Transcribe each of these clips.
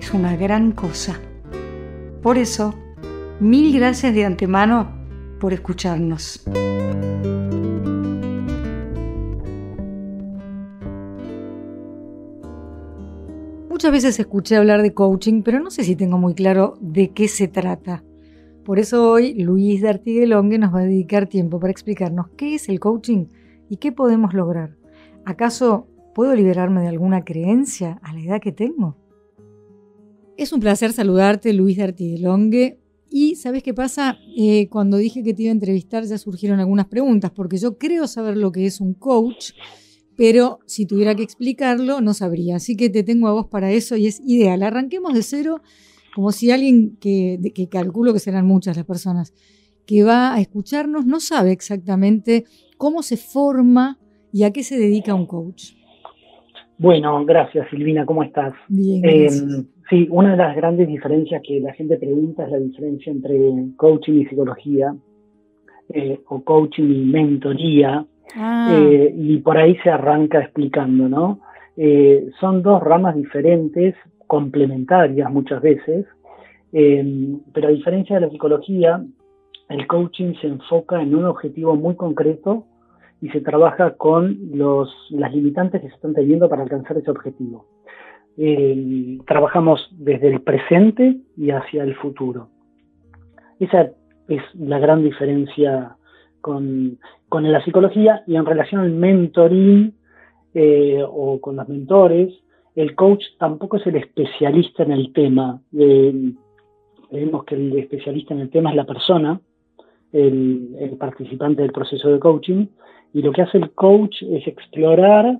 es una gran cosa. Por eso, mil gracias de antemano por escucharnos. Muchas veces escuché hablar de coaching, pero no sé si tengo muy claro de qué se trata. Por eso hoy Luis de Artiguelongue nos va a dedicar tiempo para explicarnos qué es el coaching y qué podemos lograr. ¿Acaso puedo liberarme de alguna creencia a la edad que tengo? Es un placer saludarte, Luis de Artidelongue. Y ¿sabes qué pasa? Eh, cuando dije que te iba a entrevistar ya surgieron algunas preguntas, porque yo creo saber lo que es un coach, pero si tuviera que explicarlo no sabría. Así que te tengo a vos para eso y es ideal. Arranquemos de cero, como si alguien que, que calculo que serán muchas las personas que va a escucharnos no sabe exactamente cómo se forma y a qué se dedica un coach. Bueno, gracias Silvina, ¿cómo estás? Bien. Em, sí, una de las grandes diferencias que la gente pregunta es la diferencia entre coaching y psicología, eh, o coaching y mentoría, ah. eh, y por ahí se arranca explicando, ¿no? Eh, son dos ramas diferentes, complementarias muchas veces, pero a diferencia de la psicología, el coaching se enfoca en un objetivo muy concreto y se trabaja con los, las limitantes que se están teniendo para alcanzar ese objetivo. Eh, trabajamos desde el presente y hacia el futuro. Esa es la gran diferencia con, la psicología y en relación al mentoring eh, o con los mentores, el coach tampoco es el especialista en el tema. Eh, vemos que el especialista en el tema es la persona, el, participante del proceso de coaching, y lo que hace el coach es explorar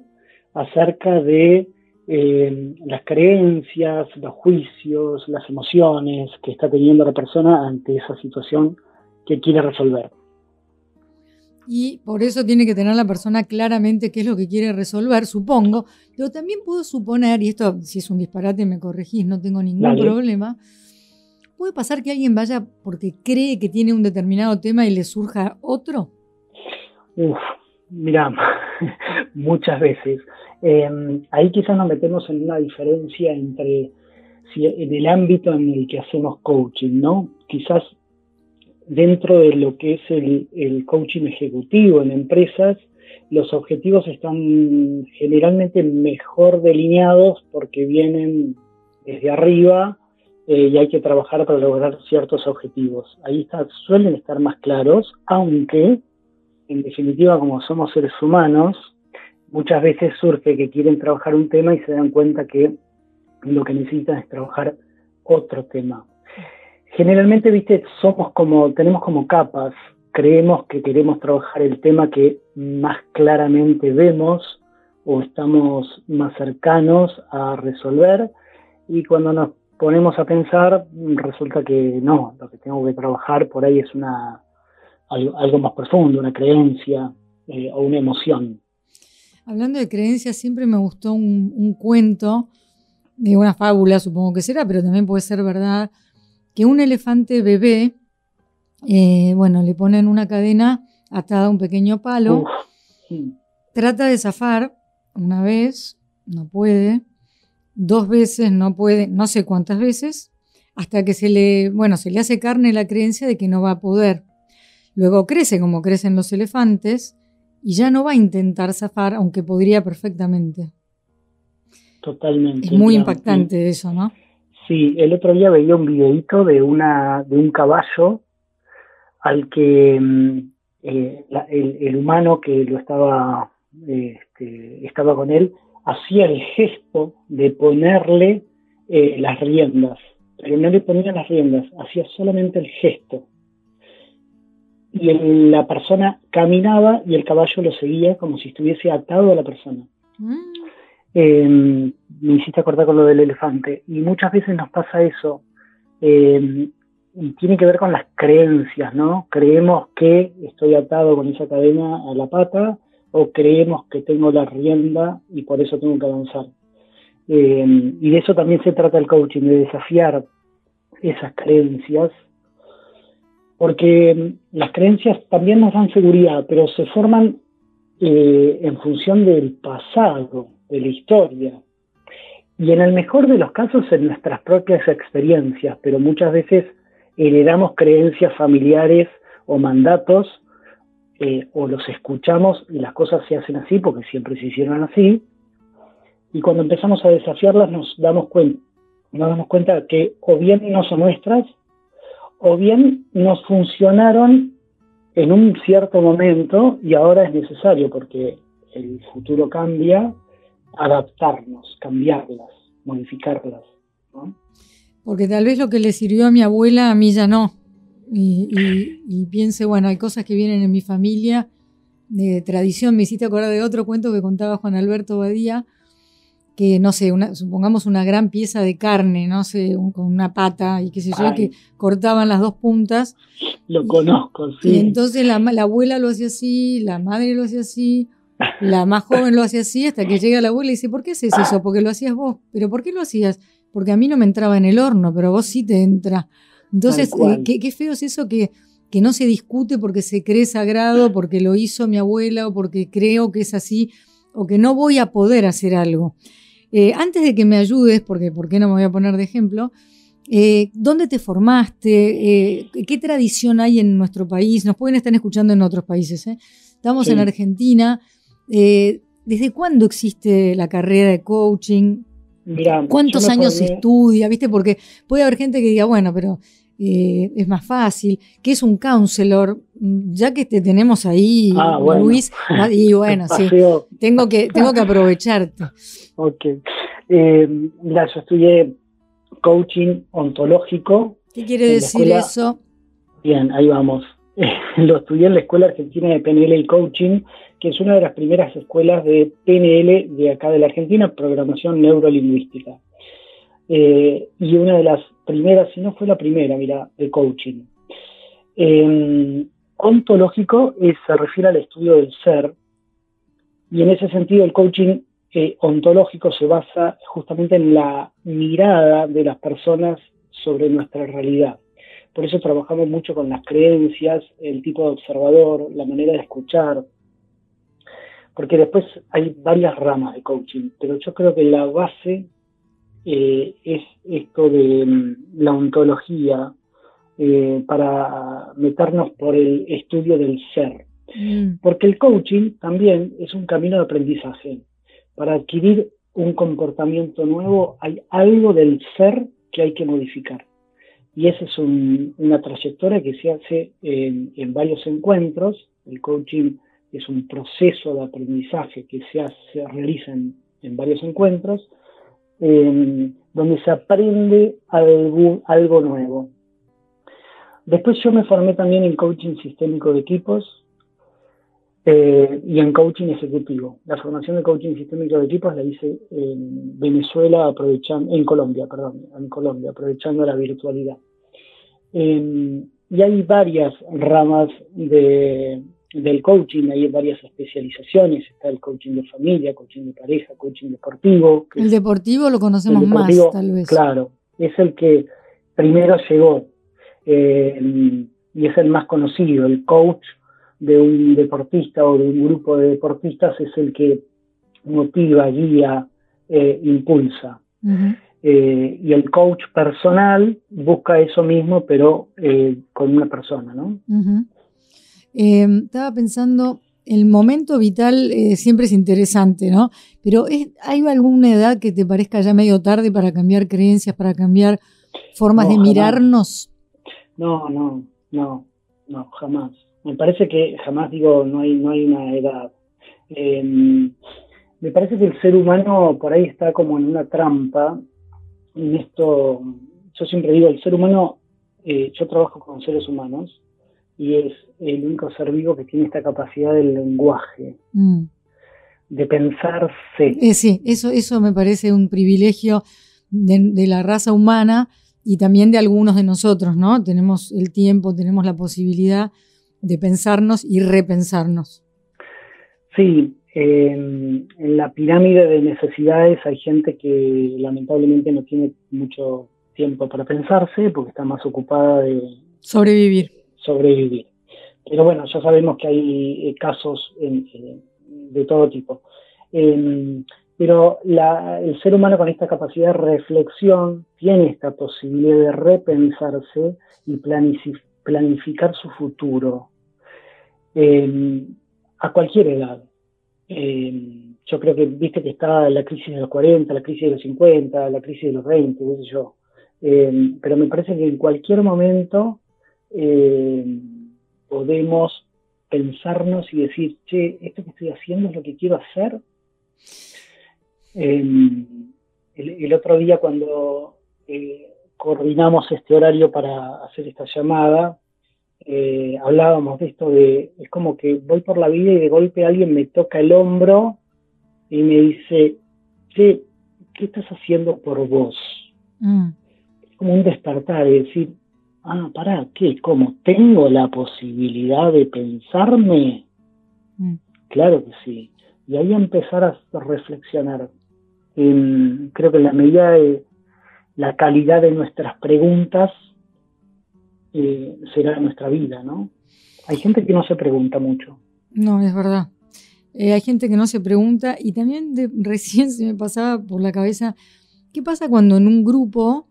acerca de eh, las creencias, los juicios, las emociones que está teniendo la persona ante esa situación que quiere resolver. Y por eso tiene que tener la persona claramente qué es lo que quiere resolver, supongo. Pero también puedo suponer, y esto si es un disparate me corregís, no tengo ningún problema, puede pasar que alguien vaya porque cree que tiene un determinado tema y le surja otro. Uf, Mira, muchas veces. Em, ahí quizás nos metemos en una diferencia entre en el ámbito en el que hacemos coaching, ¿no? Quizás dentro de lo que es el, coaching ejecutivo en empresas, los objetivos están generalmente mejor delineados porque vienen desde arriba eh, y hay que trabajar para lograr ciertos objetivos. Ahí suelen estar más claros, aunque en definitiva, como somos seres humanos, muchas veces surge que quieren trabajar un tema y se dan cuenta que lo que necesitan es trabajar otro tema. Generalmente, viste, somos como, tenemos como capas, creemos que queremos trabajar el tema que más claramente vemos o estamos más cercanos a resolver y cuando nos ponemos a pensar resulta que no, lo que tengo que trabajar por ahí es una algo, más profundo, una creencia eh, o una emoción. Hablando de creencias, siempre me gustó un, cuento, de una fábula supongo que será, pero también puede ser verdad, que un elefante bebé, eh, bueno, le ponen una cadena atada a un pequeño palo, trata de zafar una vez, no puede, dos veces no puede, no sé cuántas veces, hasta que se le, bueno, se le hace carne la creencia de que no va a poder. Luego crece como crecen los elefantes y ya no va a intentar zafar, aunque podría perfectamente. Totalmente. Es muy impactante eso, ¿no? Sí, el otro día veía un videito de, una, de un caballo al que mm, eh, el, humano que lo estaba, este, estaba con él hacía el gesto de ponerle eh, las riendas, pero no le ponía las riendas, hacía solamente el gesto y la persona caminaba y el caballo lo seguía como si estuviese atado a la persona. Mm. Em, me hiciste acordar con lo del elefante. Y muchas veces nos pasa eso. Em, y tiene que ver con las creencias, ¿no? Creemos que estoy atado con esa cadena a la pata o creemos que tengo la rienda y por eso tengo que avanzar. Em, y de eso también se trata el coaching, de desafiar esas creencias, porque las creencias también nos dan seguridad, pero se forman eh, en función del pasado, de la historia. Y en el mejor de los casos en nuestras propias experiencias, pero muchas veces heredamos creencias familiares o mandatos eh, o los escuchamos y las cosas se hacen así porque siempre se hicieron así. Y cuando empezamos a desafiarlas nos damos cuenta, nos damos cuenta que o bien no son nuestras o bien nos funcionaron en un cierto momento y ahora es necesario porque el futuro cambia, adaptarnos, cambiarlas, modificarlas. Porque tal vez lo que le sirvió a mi abuela, a mí ya no. Y, piense, bueno, hay cosas que vienen en mi familia de tradición. Me hiciste acordar de otro cuento que contaba Juan Alberto Badía, que no sé, supongamos una gran pieza de carne, no sé, con una pata y qué sé yo, que cortaban las dos puntas. Lo conozco, sí. Y entonces la, la abuela lo hacía así, la madre lo hacía así, la más joven lo hacía así, hasta que llega la abuela y dice, ¿por qué haces eso? Porque lo hacías vos. ¿Pero por qué lo hacías? Porque a mí no me entraba en el horno, pero a vos sí te entra. Entonces, eh, qué, feo es eso que, que no se discute porque se cree sagrado, porque lo hizo mi abuela o porque creo que es así, o que no voy a poder hacer algo. Eh, antes de que me ayudes, porque ¿por qué no me voy a poner de ejemplo? Eh, ¿Dónde te formaste? ¿Qué tradición hay en nuestro país? Nos pueden estar escuchando en otros países. Estamos en Argentina. ¿Desde cuándo existe la carrera de coaching? ¿Cuántos años se estudia? ¿Viste? Porque puede haber gente que diga, bueno, pero eh, es más fácil, que es un counselor, ya que te tenemos ahí, ah, Luis, y bueno, sí, tengo que, tengo que aprovecharte. Ok. Eh, mira, yo estudié coaching ontológico. ¿Qué quiere decir eso? Bien, ahí vamos. Lo estudié en la Escuela Argentina de PNL y Coaching que es una de las primeras escuelas de PNL de acá de la Argentina, programación neurolingüística. Eh, y una de las primeras, si no fue la primera, mira, de coaching. Ontológico se refiere al estudio del ser, y en ese sentido el coaching eh, ontológico se basa justamente en la mirada de las personas sobre nuestra realidad. Por eso trabajamos mucho con las creencias, el tipo de observador, la manera de escuchar, porque después hay varias ramas de coaching, pero yo creo que la base eh, es esto de mm, la ontología eh, para meternos por el estudio del ser. Mm. Porque el coaching también es un camino de aprendizaje. Para adquirir un comportamiento nuevo hay algo del ser que hay que modificar. Y esa es una trayectoria que se hace en, en varios encuentros. El coaching es un proceso de aprendizaje que se, hace, realiza en, varios encuentros, donde se aprende algo, algo nuevo. Después yo me formé también en coaching sistémico de equipos eh, y en coaching ejecutivo. La formación de coaching sistémico de equipos la hice en Venezuela, aprovechando, en Colombia, perdón, en Colombia, aprovechando la virtualidad. Em, y hay varias ramas de, del coaching, hay varias especializaciones, está el coaching de familia, coaching de pareja, coaching deportivo. El deportivo lo conocemos más, tal vez. Claro, es el que primero llegó eh, y es el más conocido. El coach de un deportista o de un grupo de deportistas es el que motiva, guía, eh, impulsa. Eh, y el coach personal busca eso mismo, pero con una persona, ¿no? Em, estaba pensando, el momento vital eh, siempre es interesante, ¿no? Pero ¿hay alguna edad que te parezca ya medio tarde para cambiar creencias, para cambiar formas de mirarnos? No, no, no, no, jamás. Me parece que jamás digo, no hay, no hay una edad. Em, me parece que el ser humano por ahí está como en una trampa. En esto, yo siempre digo, el ser humano, eh, yo trabajo con seres humanos y es el único ser vivo que tiene esta capacidad del lenguaje. Mm. de pensarse. Eh, sí, eso, eso me parece un privilegio de, la raza humana y también de algunos de nosotros, ¿no? Tenemos el tiempo, tenemos la posibilidad de pensarnos y repensarnos. Sí, en la pirámide de necesidades hay gente que lamentablemente no tiene mucho tiempo para pensarse porque está más ocupada de sobrevivir. Sobrevivir. Pero bueno, ya sabemos que hay eh, casos de todo tipo. Em, pero el ser humano con esta capacidad de reflexión tiene esta posibilidad de repensarse y planificar su futuro em, a cualquier edad. Em, yo creo que viste que está la crisis de los 40, la crisis de los 50, la crisis de los 20, qué sé yo. pero me parece que en cualquier momento podemos pensarnos y decir, che, esto que estoy haciendo es lo que quiero hacer. Em, el, otro día cuando eh, coordinamos este horario para hacer esta llamada, eh, hablábamos de esto de, es como que voy por la vida y de golpe alguien me toca el hombro y me dice, che, ¿qué estás haciendo por vos? Mm. Es como un despertar y decir, ah, ¿para ¿qué? ¿Cómo? ¿Tengo la posibilidad de pensarme? Mm. Claro que sí. Y ahí empezar a reflexionar. creo que en la medida de la calidad de nuestras preguntas eh, será nuestra vida, ¿no? Hay gente que no se pregunta mucho. No, es verdad. Eh, hay gente que no se pregunta y también recién se me pasaba por la cabeza, ¿qué pasa cuando en un grupo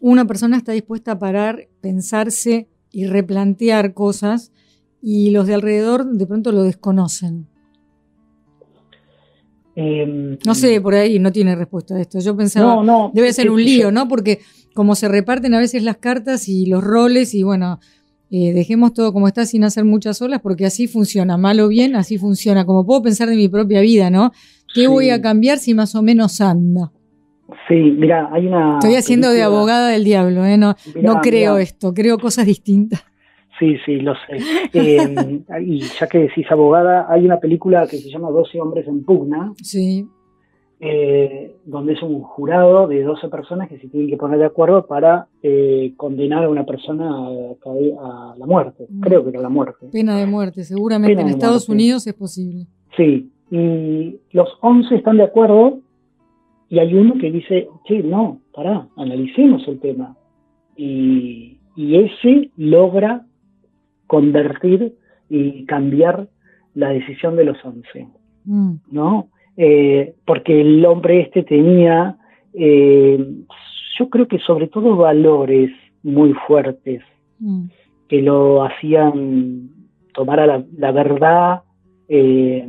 una persona está dispuesta a parar, pensarse y replantear cosas y los de alrededor de pronto lo desconocen. Em, no sé, por ahí no tiene respuesta a esto. Yo pensaba, debe ser un lío, ¿no? Porque como se reparten a veces las cartas y los roles y bueno, eh, dejemos todo como está sin hacer muchas olas porque así funciona, mal o bien, así funciona. Como puedo pensar de mi propia vida, ¿no? ¿Qué voy a cambiar si más o menos anda? Sí, mira, hay una. Estoy haciendo de abogada del diablo, ¿eh? No, no creo esto, creo cosas distintas. Sí, sí, lo sé. Eh, y ya que decís abogada, hay una película que se llama 12 hombres en pugna. Sí. Eh, donde es un jurado de 12 personas que se tienen que poner de acuerdo para eh, condenar a una persona a, la muerte. Mm. Creo que era la muerte. Pena de muerte, seguramente en Estados Unidos es posible. Sí, y los 11 están de acuerdo y hay uno que dice, sí, no, pará, analicemos el tema. Y, ese logra convertir y cambiar la decisión de los once, mm. ¿no? Eh, porque el hombre este tenía, eh, yo creo que sobre todo valores muy fuertes mm. que lo hacían tomar a la, verdad eh,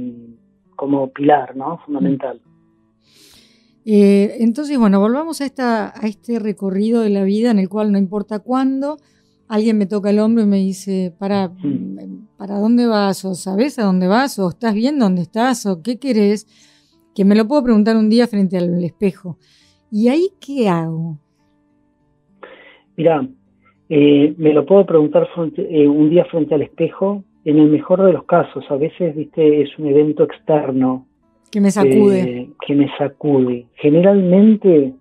como pilar, ¿no? Fundamental. Eh, entonces, bueno, volvamos a, esta, a este recorrido de la vida en el cual no importa cuándo, alguien me toca el hombro y me dice, ¿para, ¿para dónde vas? ¿O sabes a dónde vas? ¿O estás bien dónde estás? ¿O qué querés? Que me lo puedo preguntar un día frente al espejo. ¿Y ahí qué hago? Mira, eh, me lo puedo preguntar eh, un día frente al espejo, en el mejor de los casos. A veces, viste, es un evento externo que me sacude. Eh, que me sacude. Generalmente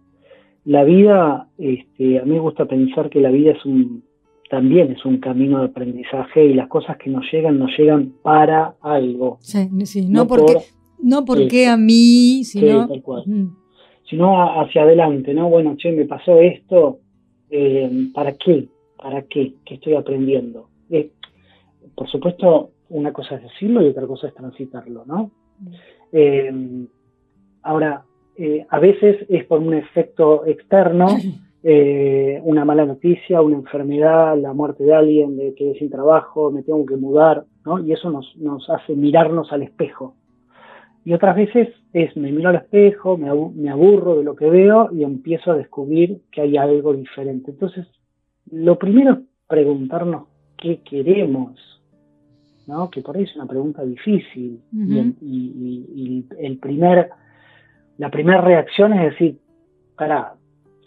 la vida, este, a mí me gusta pensar que la vida es un, también es un camino de aprendizaje y las cosas que nos llegan, nos llegan para algo. Sí, sí. No, porque, no porque a mí, sino, sí, tal cual. sino hacia adelante, ¿no? Bueno, che, me pasó esto, eh, ¿para qué? ¿Para qué? ¿Qué estoy aprendiendo? Eh, por supuesto, una cosa es decirlo y otra cosa es transitarlo, ¿no? Eh, ahora, eh, a veces es por un efecto externo, eh, una mala noticia, una enfermedad, la muerte de alguien, de que sin trabajo, me tengo que mudar, ¿no? Y eso nos, nos hace mirarnos al espejo. Y otras veces es, me miro al espejo, me, me aburro de lo que veo y empiezo a descubrir que hay algo diferente. Entonces, lo primero es preguntarnos qué queremos, que por ahí es una pregunta difícil. y, el primer, la primera reacción es decir, para,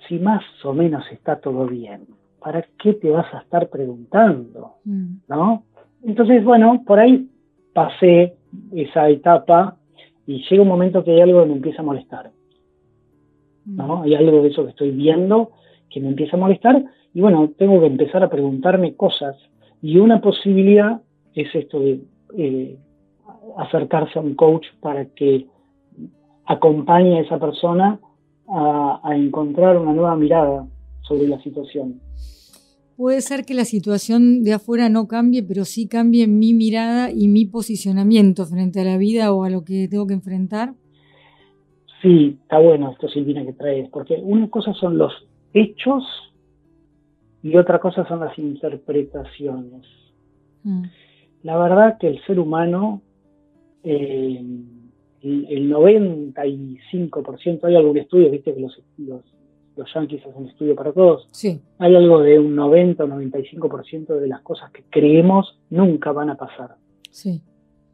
si más o menos está todo bien, ¿para qué te vas a estar preguntando? Mm. ¿No? Entonces, bueno, por ahí pasé esa etapa y llega un momento que hay algo que me empieza a molestar. ¿no? Mm. Hay algo de eso que estoy viendo que me empieza a molestar y bueno, tengo que empezar a preguntarme cosas y una posibilidad es esto de eh, acercarse a un coach para que acompañe a esa persona a, a encontrar una nueva mirada sobre la situación. Puede ser que la situación de afuera no cambie, pero sí cambie mi mirada y mi posicionamiento frente a la vida o a lo que tengo que enfrentar. Sí, está bueno esto, Silvina, que traes, porque una cosa son los hechos y otra cosa son las interpretaciones. Mm. La verdad que el ser humano, eh, el, 95%, hay algún estudio, viste que los, los, los yanquis hacen estudio para todos, sí. hay algo de un 90 o 95% de las cosas que creemos nunca van a pasar. Sí.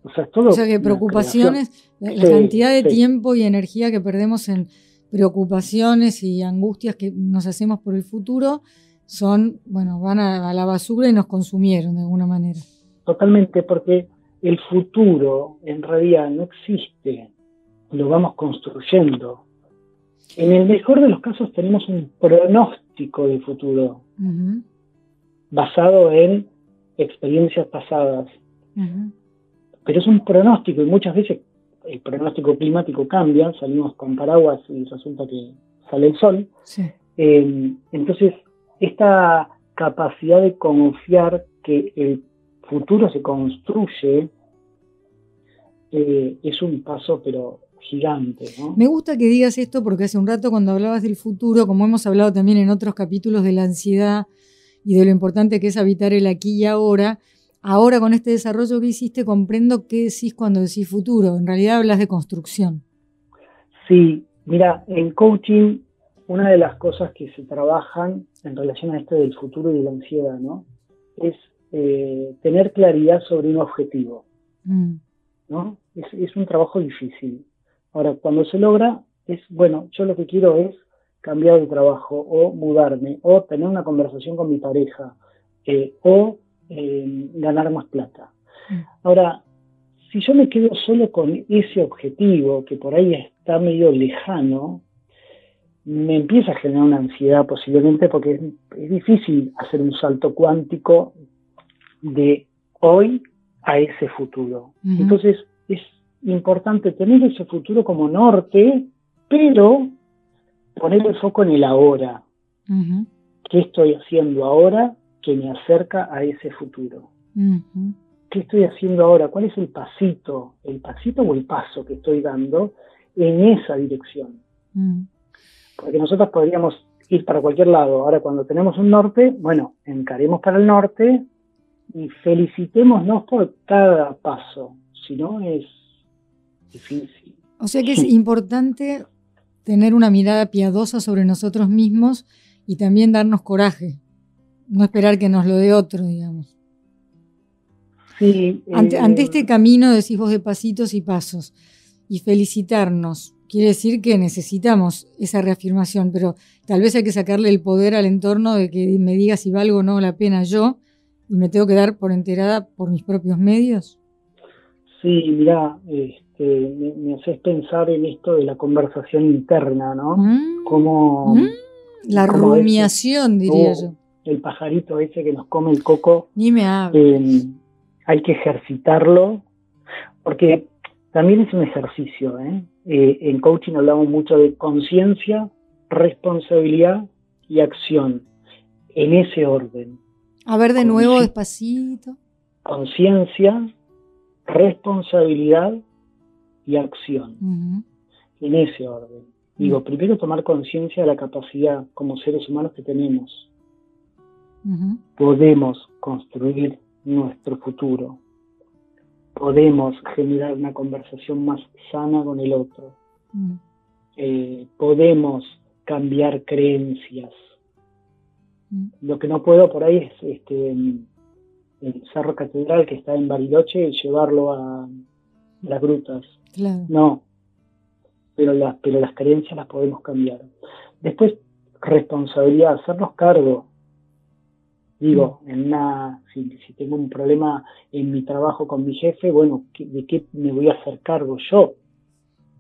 O sea, todo o sea que preocupaciones, la, cantidad de tiempo y energía que perdemos en preocupaciones y angustias que nos hacemos por el futuro son, bueno, van a, la basura y nos consumieron de alguna manera. Totalmente, porque el futuro en realidad no existe, lo vamos construyendo. En el mejor de los casos tenemos un pronóstico de futuro basado en experiencias pasadas. Pero es un pronóstico y muchas veces el pronóstico climático cambia, salimos con paraguas y resulta que sale el sol. Eh, entonces esta capacidad de confiar que el futuro se construye eh, es un paso pero gigante. Me gusta que digas esto porque hace un rato cuando hablabas del futuro, como hemos hablado también en otros capítulos de la ansiedad y de lo importante que es habitar el aquí y ahora, ahora con este desarrollo que hiciste comprendo qué decís cuando decís futuro. En realidad hablas de construcción. Sí, mira, en coaching una de las cosas que se trabajan en relación a esto del futuro y de la ansiedad, ¿no? Es eh, tener claridad sobre un objetivo, mm. ¿no? Es, un trabajo difícil. Ahora, cuando se logra, es, bueno, yo lo que quiero es cambiar de trabajo o mudarme o tener una conversación con mi pareja eh, o eh, ganar más plata. Mm. Ahora, si yo me quedo solo con ese objetivo que por ahí está medio lejano, me empieza a generar una ansiedad posiblemente porque es, difícil hacer un salto cuántico de hoy a ese futuro. Entonces es importante tener ese futuro como norte, pero poner el foco en el ahora. ¿Qué estoy haciendo ahora que me acerca a ese futuro? ¿Qué estoy haciendo ahora? ¿Cuál es el pasito, el pasito o el paso que estoy dando en esa dirección? porque nosotros podríamos ir para cualquier lado. Ahora, cuando tenemos un norte, bueno, encaremos para el norte y felicitémonos por cada paso, si no es difícil. O sea que es importante tener una mirada piadosa sobre nosotros mismos y también darnos coraje, no esperar que nos lo dé otro, digamos. Sí, ante, ante, este camino decís vos de pasitos y pasos y felicitarnos Quiere decir que necesitamos esa reafirmación, pero tal vez hay que sacarle el poder al entorno de que me diga si valgo o no la pena yo y me tengo que dar por enterada por mis propios medios. Sí, mira, este, me, haces pensar en esto de la conversación interna, ¿no? Mm, como mm, la rumiación, diría yo. El pajarito ese que nos come el coco. Ni me eh, hay que ejercitarlo, porque también es un ejercicio, ¿eh? Eh, en coaching hablamos mucho de conciencia, responsabilidad y acción, en ese orden. A ver de nuevo, despacito. Conciencia, responsabilidad y acción, en ese orden. Digo, primero tomar conciencia de la capacidad como seres humanos que tenemos. Podemos construir nuestro futuro podemos generar una conversación más sana con el otro. Eh, podemos cambiar creencias. Lo que no puedo por ahí es este, el Cerro Catedral que está en Bariloche llevarlo a las grutas. No, pero las, pero las creencias las podemos cambiar. Después, responsabilidad, hacernos cargo Digo, en una, si, tengo un problema en mi trabajo con mi jefe, bueno, ¿de qué me voy a hacer cargo yo?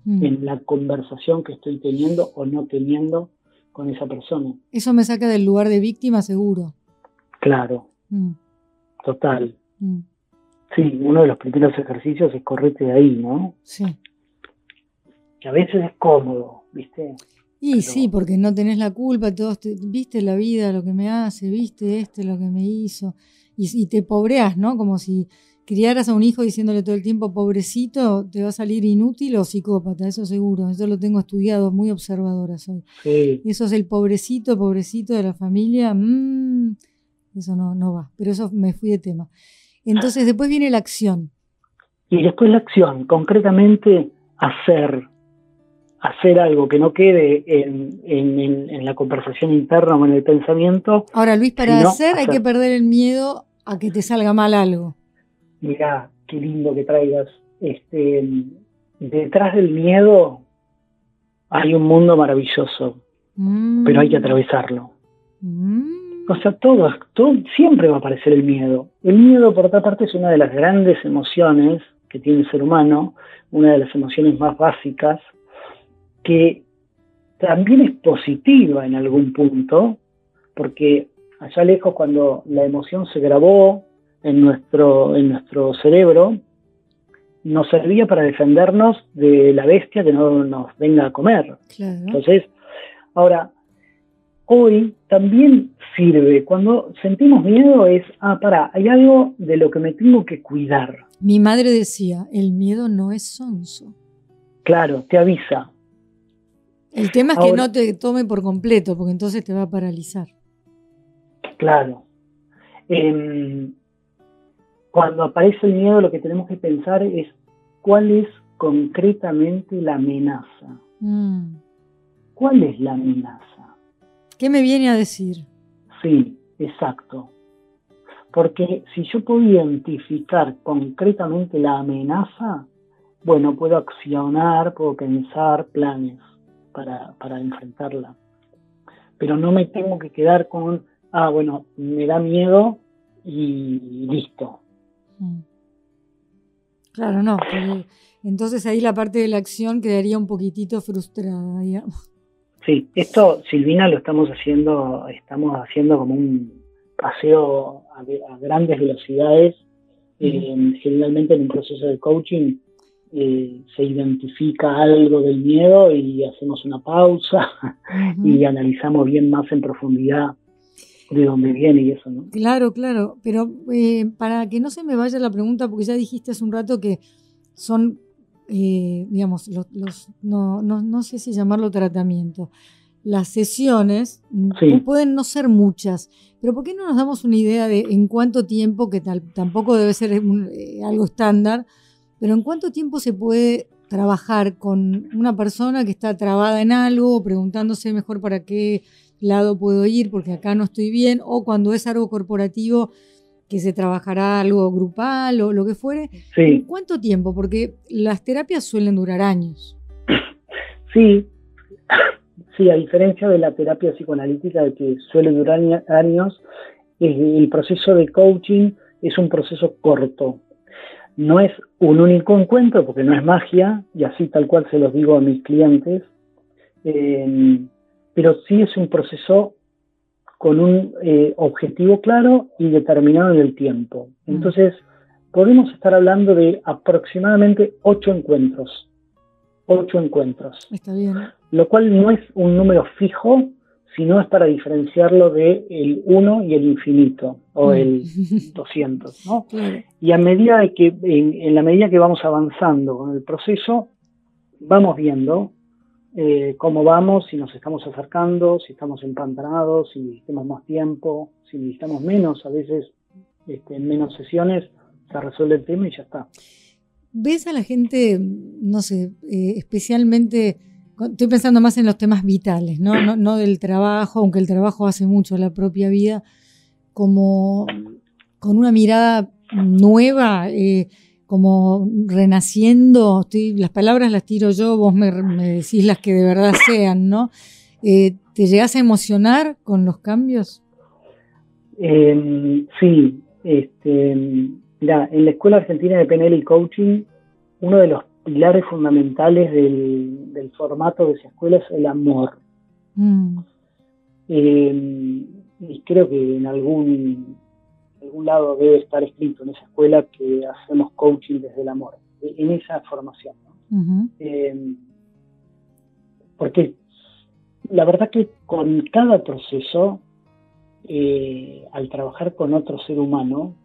en la conversación que estoy teniendo o no teniendo con esa persona. Eso me saca del lugar de víctima seguro. Claro, mm. total. Mm. Sí, uno de los primeros ejercicios es correrte de ahí, ¿no? Sí. Que a veces es cómodo, ¿viste? Y sí, porque no tenés la culpa, todos viste la vida, lo que me hace, viste este, lo que me hizo, y, y te pobreas, ¿no? Como si criaras a un hijo diciéndole todo el tiempo, pobrecito, te va a salir inútil o psicópata, eso seguro. Eso lo tengo estudiado, muy observadora soy. Sí. Eso es el pobrecito, pobrecito de la familia. Mmm, eso no, no va. Pero eso me fui de tema. Entonces, después viene la acción. Y después la acción, concretamente hacer. Hacer algo que no quede en, en, la conversación interna o en el pensamiento. Ahora, Luis, para hacer hay que perder el miedo a que te salga mal algo mira, qué lindo que traigas. Este, detrás del miedo hay un mundo maravilloso, mm. pero hay que atravesarlo. Mm. O sea, todo, todo, siempre va a aparecer el miedo. El miedo, por otra parte, es una de las grandes emociones que tiene el ser humano, una de las emociones más básicas, que también es positiva en algún punto, porque allá lejos cuando la emoción se grabó en nuestro, en nuestro cerebro nos servía para defendernos de la bestia que no nos venga a comer. Entonces, ahora, hoy también sirve, cuando sentimos miedo es, ah, para, hay algo de lo que me tengo que cuidar. Mi madre decía, el miedo no es sonso. Claro, te avisa. El tema es que no te tome por completo, porque entonces te va a paralizar. Claro. Eh, cuando aparece el miedo, lo que tenemos que pensar es cuál es concretamente la amenaza. Mm. ¿Cuál es la amenaza? ¿Qué me viene a decir? Sí, exacto. Porque si yo puedo identificar concretamente la amenaza, bueno, puedo accionar, puedo pensar planes para, para enfrentarla. Pero no me tengo que quedar con, ah, bueno, me da miedo y listo. Mm. Claro, no. Entonces ahí la parte de la acción quedaría un poquitito frustrada, digamos. Sí, esto, Silvina, lo estamos haciendo, estamos haciendo como un paseo a, grandes velocidades. Eh, generalmente en un proceso de coaching eh, se identifica algo del miedo y hacemos una pausa y analizamos bien más en profundidad de dónde viene y eso, ¿no? Claro, claro, pero eh, para que no se me vaya la pregunta, porque ya dijiste hace un rato que son, eh, digamos, los, no, no, no, sé si llamarlo tratamiento. Las sesiones pueden no ser muchas, pero ¿por qué no nos damos una idea de en cuánto tiempo, que tal, tampoco debe ser eh, algo estándar, pero en cuánto tiempo se puede trabajar con una persona que está trabada en algo, preguntándose mejor para qué lado puedo ir porque acá no estoy bien, o cuando es algo corporativo que se trabajará algo grupal o lo que fuere. Sí. ¿Cuánto tiempo? Porque las terapias suelen durar años. Sí, sí, a diferencia de la terapia psicoanalítica que suele durar años, el proceso de coaching es un proceso corto. No es un único encuentro, porque no es magia, y así tal cual se los digo a mis clientes. Eh, pero sí es un proceso con un eh, objetivo claro y determinado en el tiempo. Mm. Entonces, podemos estar hablando de aproximadamente ocho encuentros. Ocho encuentros. Está bien. Lo cual no es un número fijo, sino es para diferenciarlo de el 1 y el infinito, o mm. el 200, ¿no? Y a medida que, en la medida que vamos avanzando con el proceso, vamos viendo eh, cómo vamos, si nos estamos acercando, si estamos empantanados, si necesitamos más tiempo, si necesitamos menos, a veces este, en menos sesiones se resuelve el tema y ya está. ¿Ves a la gente, no sé, eh, especialmente, estoy pensando más en los temas vitales, ¿no? No, del trabajo, aunque el trabajo hace mucho la propia vida, como con una mirada nueva? Eh, como renaciendo, estoy, las palabras las tiro yo, vos me, decís las que de verdad sean, ¿no? Eh, ¿Te llegas a emocionar con los cambios? Em, sí, este, mira, en la Escuela Argentina de PNL y Coaching, uno de los pilares fundamentales del, formato de esa escuela es el amor. Mm. Eh, y creo que en algún, algún lado debe estar escrito en esa escuela que hacemos coaching desde el amor, en esa formación. Eh, porque la verdad que con cada proceso, eh, al trabajar con otro ser humano,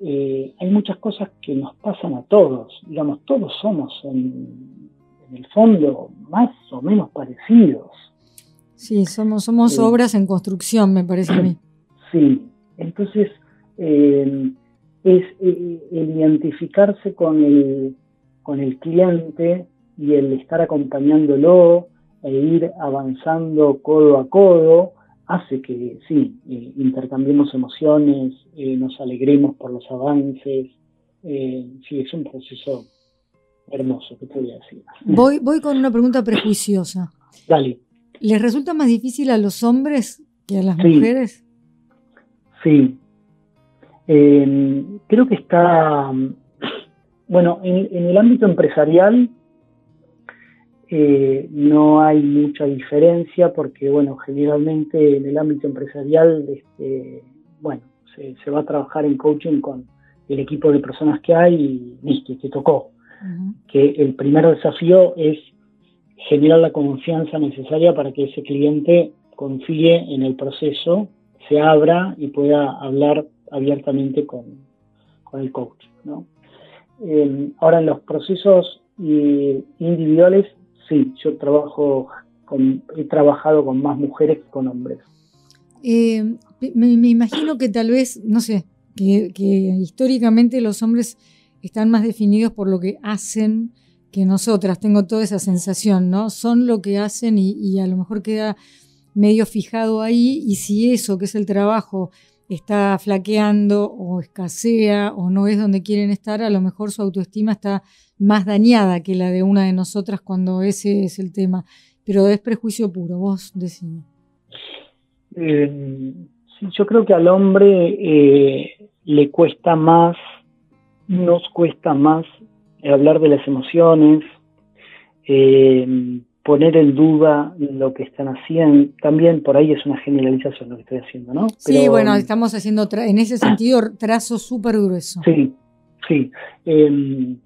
eh, hay muchas cosas que nos pasan a todos. Digamos, todos somos en, el fondo más o menos parecidos. Sí, somos, somos obras en construcción, me parece a mí. Sí, entonces es el identificarse con el, con el cliente y el estar acompañándolo e ir avanzando codo a codo hace que sí, eh, intercambiemos emociones, eh, nos alegremos por los avances. Eh, sí, es un proceso hermoso, que te voy a decir. Voy, voy con una pregunta prejuiciosa. Dale. ¿Les resulta más difícil a los hombres que a las mujeres? Sí. Creo que está, bueno, en el ámbito empresarial eh, no hay mucha diferencia porque, bueno, generalmente en el ámbito empresarial, este, bueno, se, va a trabajar en coaching con el equipo de personas que hay y listo, te tocó. Que el primer desafío es generar la confianza necesaria para que ese cliente confíe en el proceso, se abra y pueda hablar abiertamente con, el coach. ¿no? Eh, ahora, en los procesos eh, individuales sí, yo trabajo con, he trabajado con más mujeres que con hombres. Eh, me, imagino que tal vez, no sé, que, históricamente los hombres están más definidos por lo que hacen que nosotras. Tengo toda esa sensación, ¿no? Son lo que hacen y, a lo mejor queda medio fijado ahí y si eso, que es el trabajo, está flaqueando o escasea o no es donde quieren estar, a lo mejor su autoestima está más dañada que la de una de nosotras cuando ese es el tema. Pero es prejuicio puro, vos decime. Eh, yo creo que al hombre eh, le cuesta más, nos cuesta más hablar de las emociones, eh, poner en duda lo que están haciendo. También por ahí es una generalización lo que estoy haciendo, ¿no? sí, bueno, estamos haciendo en ese sentido trazo súper grueso. Sí, sí. Em,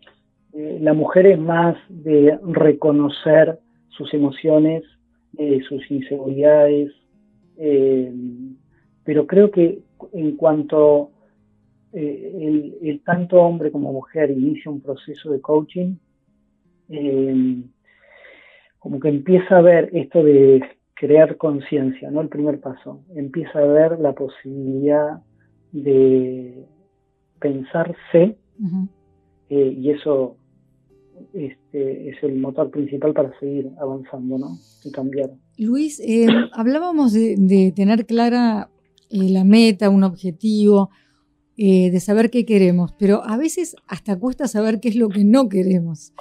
eh, la mujer es más de reconocer sus emociones, eh, sus inseguridades, em, pero creo que en cuanto eh, el, tanto hombre como mujer inicia un proceso de coaching, em, como que empieza a ver esto de crear conciencia, ¿no? El primer paso. Empieza a ver la posibilidad de pensarse eh, y eso este, es el motor principal para seguir avanzando, ¿no? Y cambiar. Luis, eh, hablábamos de, tener clara eh, la meta, un objetivo, eh, de saber qué queremos, pero a veces hasta cuesta saber qué es lo que no queremos,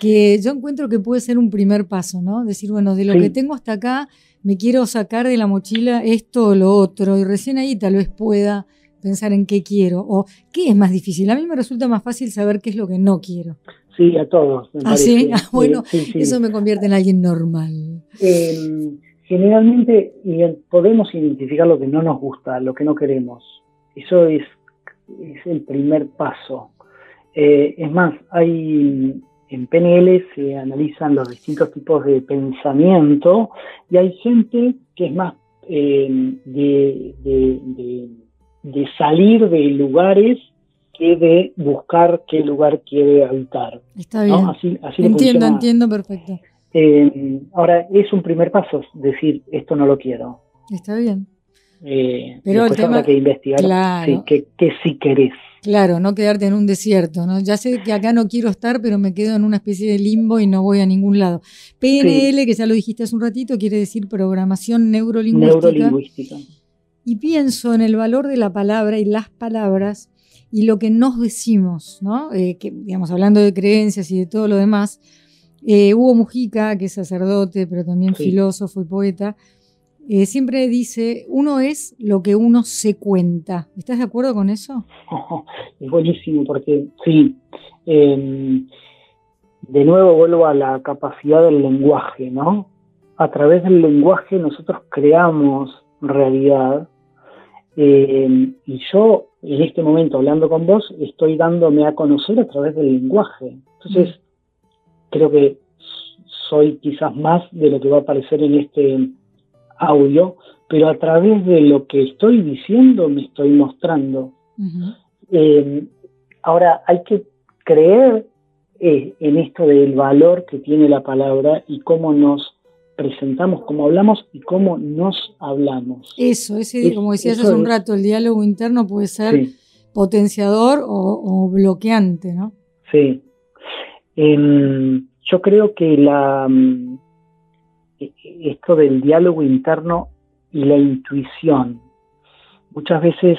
que yo encuentro que puede ser un primer paso, ¿no? Decir, bueno, de lo que tengo hasta acá, me quiero sacar de la mochila esto o lo otro, y recién ahí tal vez pueda pensar en qué quiero, o qué es más difícil. A mí me resulta más fácil saber qué es lo que no quiero. Sí, a todos. ¿Ah, sí? Ah, bueno, eso me convierte en alguien normal. Em, generalmente podemos identificar lo que no nos gusta, lo que no queremos. Eso es es el primer paso. Eh, es más, hay en PNL se analizan los distintos tipos de pensamiento y hay gente que es más eh, de, salir de lugares que de buscar qué lugar quiere habitar. Está bien. entiendo, entiendo perfecto. Eh, ahora, es un primer paso, decir, esto no lo quiero. Está bien. Eh, Pero el tema, que investigar claro, que, sí querés. Claro, no quedarte en un desierto, ¿no? Ya sé que acá no quiero estar, pero me quedo en una especie de limbo y no voy a ningún lado. PNL, que ya lo dijiste hace un ratito, quiere decir programación neurolingüística. Y pienso en el valor de la palabra y las palabras y lo que nos decimos, ¿no? Eh, que, digamos, hablando de creencias y de todo lo demás. Eh, Hugo Mujica, que es sacerdote, pero también filósofo y poeta, eh, siempre dice, uno es lo que uno se cuenta. ¿Estás de acuerdo con eso? es buenísimo porque sí, em, de nuevo vuelvo a la capacidad del lenguaje, ¿no? A través del lenguaje nosotros creamos realidad eh, y yo en este momento hablando con vos estoy dándome a conocer a través del lenguaje. Entonces, creo que soy quizás más de lo que va a aparecer en este audio, pero a través de lo que estoy diciendo me estoy mostrando. Eh, ahora, hay que creer eh, en esto del valor que tiene la palabra y cómo nos presentamos, cómo hablamos y cómo nos hablamos. Eso, ese, como decías hace un rato, el diálogo interno puede ser potenciador o, bloqueante, ¿no? Sí. Em, yo creo que la, mm, esto del diálogo interno y la intuición, muchas veces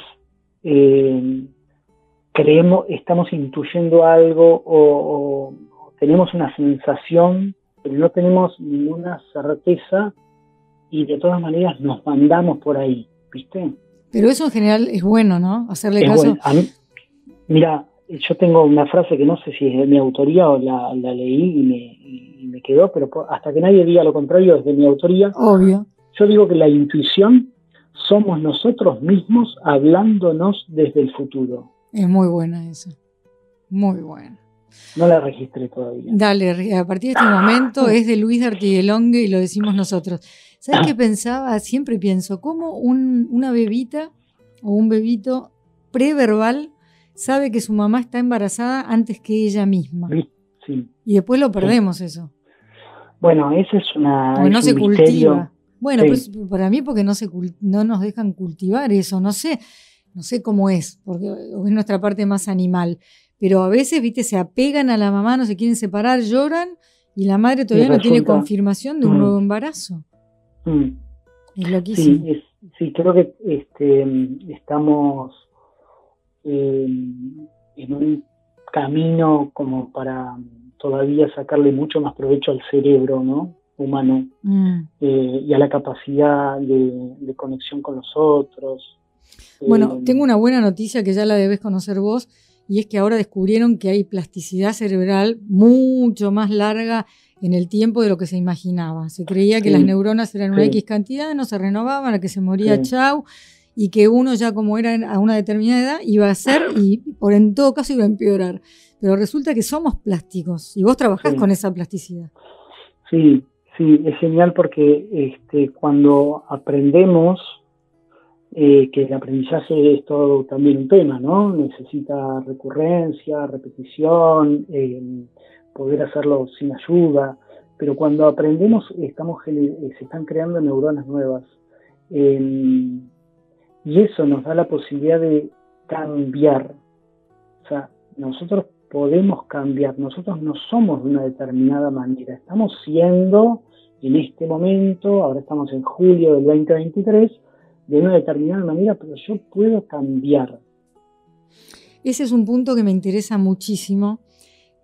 em, creemos, estamos intuyendo algo o, tenemos una sensación, pero no tenemos ninguna certeza y de todas maneras nos mandamos por ahí, ¿viste? Pero eso en general es bueno, ¿no? Hacerle caso. mira, yo tengo una frase que no sé si es de mi autoría o la, leí y me, y me, quedó, pero hasta que nadie diga lo contrario es de mi autoría. Obvio. Yo digo que la intuición somos nosotros mismos hablándonos desde el futuro. Es muy buena esa. Muy buena. No la registré todavía. Dale, a partir de este momento es de Luis de Artiguelongue y lo decimos nosotros. ¿Sabes qué pensaba? Siempre pienso, ¿cómo una bebita o un bebito preverbal sabe que su mamá está embarazada antes que ella misma? Sí. Y después lo perdemos eso. Bueno, eso es una. no se cultiva. Bueno, pues para mí porque no, se, no nos dejan cultivar eso, no sé no sé cómo es, porque es nuestra parte más animal, pero a veces, viste, se apegan a la mamá, no se quieren separar, lloran y la madre todavía no tiene confirmación de un mm. nuevo embarazo. Mm. Es loquísimo. Sí, sí, creo que este, estamos eh, en un camino como para todavía sacarle mucho más provecho al cerebro, ¿no? humano mm. eh, y a la capacidad de, de conexión con los otros, bueno, tengo una buena noticia que ya la debes conocer vos, y es que ahora descubrieron que hay plasticidad cerebral mucho más larga en el tiempo de lo que se imaginaba. Se creía que las neuronas eran una X cantidad, no se renovaban, a que se moría chau, y que uno ya como era a una determinada edad iba a ser y por en todo caso iba a empeorar. Pero resulta que somos plásticos y vos trabajás con esa plasticidad. Sí, sí, es genial porque este, cuando aprendemos eh, que el aprendizaje es todo también un tema, ¿no? Necesita recurrencia, repetición, eh, poder hacerlo sin ayuda, pero cuando aprendemos estamos eh, se están creando neuronas nuevas y eso nos da la posibilidad de cambiar. O sea, nosotros podemos cambiar, nosotros no somos de una determinada manera, estamos siendo en este momento, ahora estamos en julio del 2023, de una determinada manera, pero yo puedo cambiar. Ese es un punto que me interesa muchísimo,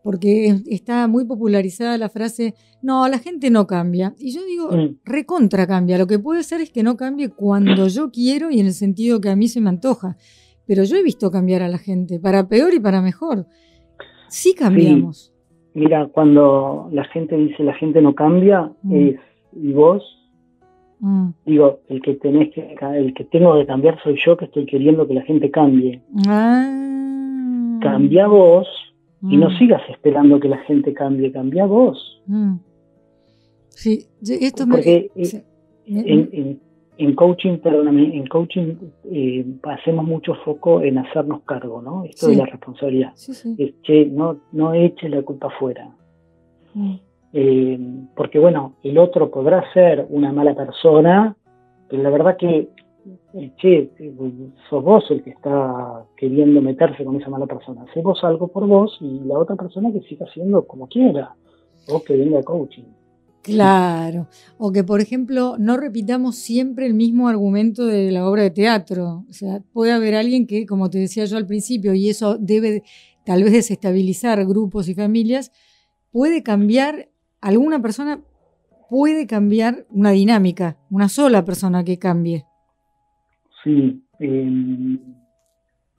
porque está muy popularizada la frase, no, la gente no cambia. Y yo digo, recontra cambia. Lo que puede ser es que no cambie cuando yo quiero y en el sentido que a mí se me antoja. Pero yo he visto cambiar a la gente, para peor y para mejor. Sí cambiamos. Mira, cuando la gente dice la gente no cambia, mm. es, ¿y vos? Mm. Digo, el que tenés que, el que tengo que cambiar soy yo que estoy queriendo que la gente cambie. Ah. Cambia vos y no mm. sigas esperando que la gente cambie, cambia vos. Mm. Sí, esto Porque eh, en, en, coaching, perdóname, en coaching eh, hacemos mucho foco en hacernos cargo, ¿no? Esto de la responsabilidad. Es, che, no, no eches la culpa afuera. Eh, porque bueno, el otro podrá ser una mala persona, pero la verdad que, che, sos vos el que está queriendo meterse con esa mala persona. Hacemos vos algo por vos y la otra persona que siga haciendo como quiera, o que venga coaching. Claro, o que por ejemplo no repitamos siempre el mismo argumento de la obra de teatro. O sea, puede haber alguien que, como te decía yo al principio, y eso debe tal vez desestabilizar grupos y familias, puede cambiar alguna persona puede cambiar una dinámica, una sola persona que cambie. Sí, em,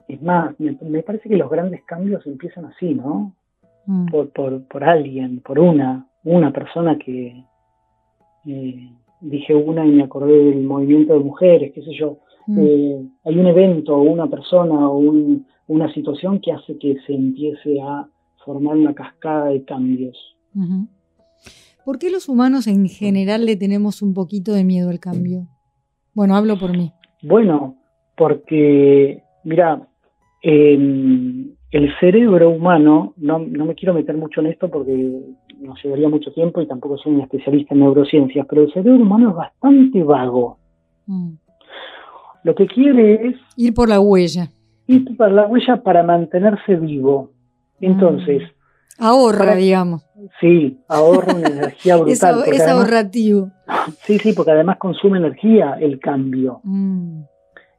es más, me, parece que los grandes cambios empiezan así, ¿no? mm. por, por, alguien, por una, una persona que eh, dije una y me acordé del movimiento de mujeres, qué sé yo. Mm. Eh, hay un evento o una persona o una situación que hace que se empiece a formar una cascada de cambios. ¿Por qué los humanos en general le tenemos un poquito de miedo al cambio? Bueno, hablo por mí. Bueno, porque, mira, el cerebro humano, no, me quiero meter mucho en esto porque nos llevaría mucho tiempo y tampoco soy un especialista en neurociencias, pero el cerebro humano es bastante vago. Mm. Lo que quiere es... Ir por la huella. Ir por la huella para mantenerse vivo. Entonces... Mm. Ahorra, digamos. Sí, ahorra una energía brutal. es, ahorrativo. Sí, sí, porque además consume energía el cambio. Mm.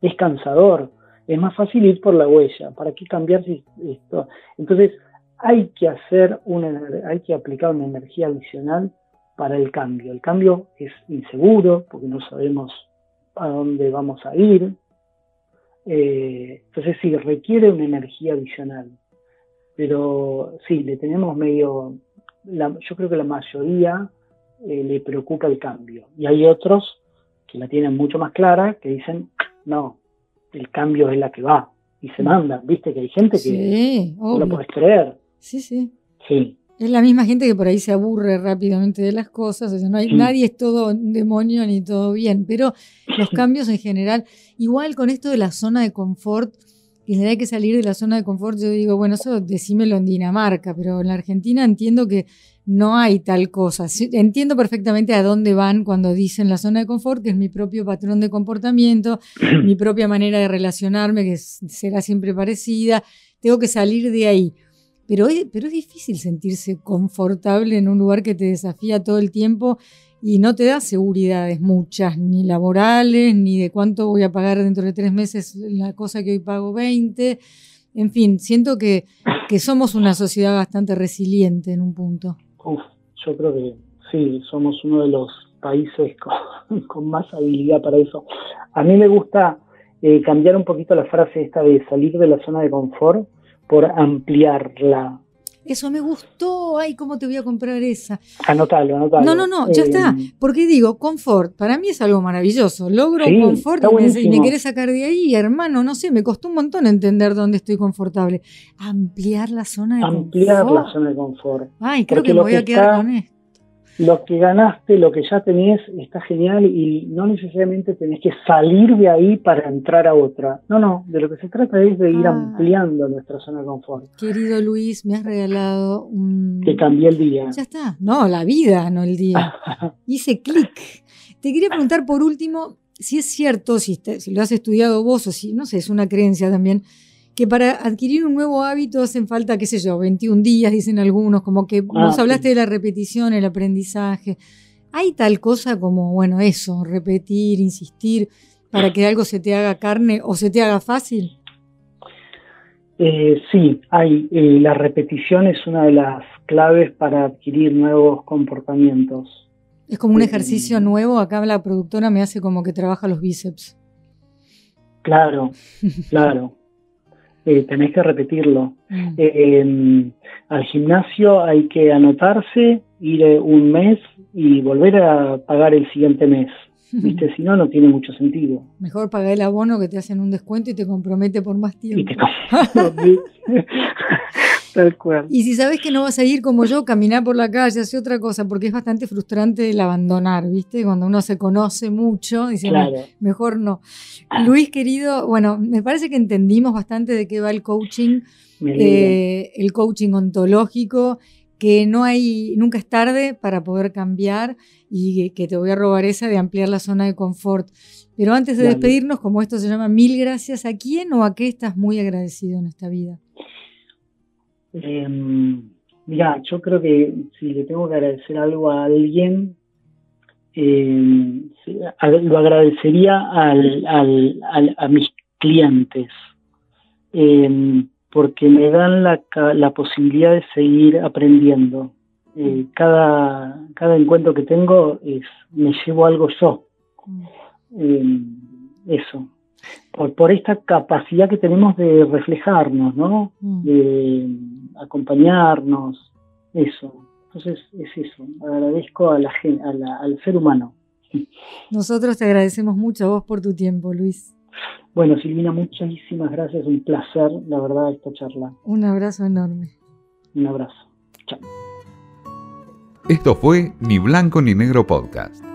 Es cansador. Es más fácil ir por la huella. ¿Para qué cambiar esto? Entonces, hay que hacer una, hay que aplicar una energía adicional para el cambio. El cambio es inseguro porque no sabemos a dónde vamos a ir. Eh, entonces sí, requiere una energía adicional. Pero sí, le tenemos medio, yo creo que la mayoría eh, le preocupa el cambio. Y hay otros que la tienen mucho más clara, que dicen, no, el cambio es la que va. Y se mandan, viste que hay gente que no lo puedes creer. Sí, sí. Sí. Es la misma gente que por ahí se aburre rápidamente de las cosas, no hay, nadie es todo demonio ni todo bien, pero los cambios en general, igual con esto de la zona de confort, que hay que salir de la zona de confort, yo digo, bueno, eso decímelo en Dinamarca, pero en la Argentina entiendo que no hay tal cosa. Entiendo perfectamente a dónde van cuando dicen la zona de confort, que es mi propio patrón de comportamiento, mi propia manera de relacionarme, que será siempre parecida. Tengo que salir de ahí. Pero es, pero es difícil sentirse confortable en un lugar que te desafía todo el tiempo y no te da seguridades muchas, ni laborales, ni de cuánto voy a pagar dentro de tres meses la cosa que hoy pago 20. En fin, siento que, que somos una sociedad bastante resiliente en un punto. yo creo que sí, somos uno de los países con, más habilidad para eso. A mí me gusta eh, cambiar un poquito la frase esta de salir de la zona de confort por ampliarla. Eso me gustó. Ay, ¿cómo te voy a comprar esa? Anotalo, anotalo. No, no, no, ya está. Eh, Porque digo, confort, para mí es algo maravilloso. Logro confort y me, querés sacar de ahí, hermano, no sé, me costó un montón entender dónde estoy confortable. Ampliar la zona de confort. Ampliar la zona de confort. Ay, creo que me voy a quedar con esto lo que ganaste, lo que ya tenés, está genial y no necesariamente tenés que salir de ahí para entrar a otra. No, no, de lo que se trata es de ir ah. ampliando nuestra zona de confort. Querido Luis, me has regalado un... Que cambié el día. Ya está. No, la vida, no el día. Hice clic. Te quería preguntar por último si es cierto, si, si lo has estudiado vos o si, no sé, es una creencia también, que para adquirir un nuevo hábito hacen falta, qué sé yo, 21 días, dicen algunos, como que ah, vos hablaste de la repetición, el aprendizaje. ¿Hay tal cosa como, bueno, eso, repetir, insistir, para que algo se te haga carne o se te haga fácil? Eh, sí, hay. Eh, la repetición es una de las claves para adquirir nuevos comportamientos. Es como un eh, ejercicio nuevo. Acá la productora me hace como que trabaja los bíceps. Claro, claro. Eh, tenés que repetirlo. Mm. Eh, al gimnasio hay que anotarse, ir eh, un mes y volver a pagar el siguiente mes. ¿Viste? Si no, no tiene mucho sentido. Mejor pagar el abono que te hacen un descuento y te compromete por más tiempo. Tal cual. Y si sabes que no vas a ir como yo, caminar por la calle, hacer otra cosa, porque es bastante frustrante el abandonar, ¿viste? Cuando uno se conoce mucho, dice, mejor no. Luis, querido, bueno, me parece que entendimos bastante de qué va el coaching, eh, el coaching ontológico, que no hay, nunca es tarde para poder cambiar y que te voy a robar esa de ampliar la zona de confort. Pero antes de despedirnos, como esto se llama mil gracias, ¿a quién o a qué estás muy agradecido en esta vida? Eh, mira, yo creo que si le tengo que agradecer algo a alguien, eh, lo agradecería a mis clientes, em, porque me dan la, posibilidad de seguir aprendiendo. Eh, cada, cada encuentro que tengo es, me llevo algo yo. Em, eso por, por esta capacidad que tenemos de reflejarnos, ¿no? Mm. Acompañarnos, eso. Entonces es eso, agradezco a la, al ser humano. Nosotros te agradecemos mucho a vos por tu tiempo, Luis. Bueno, Silvina, muchísimas gracias, un placer, la verdad, esta charla. Un abrazo enorme. Un abrazo. Chao. Esto fue Ni Blanco ni Negro Podcast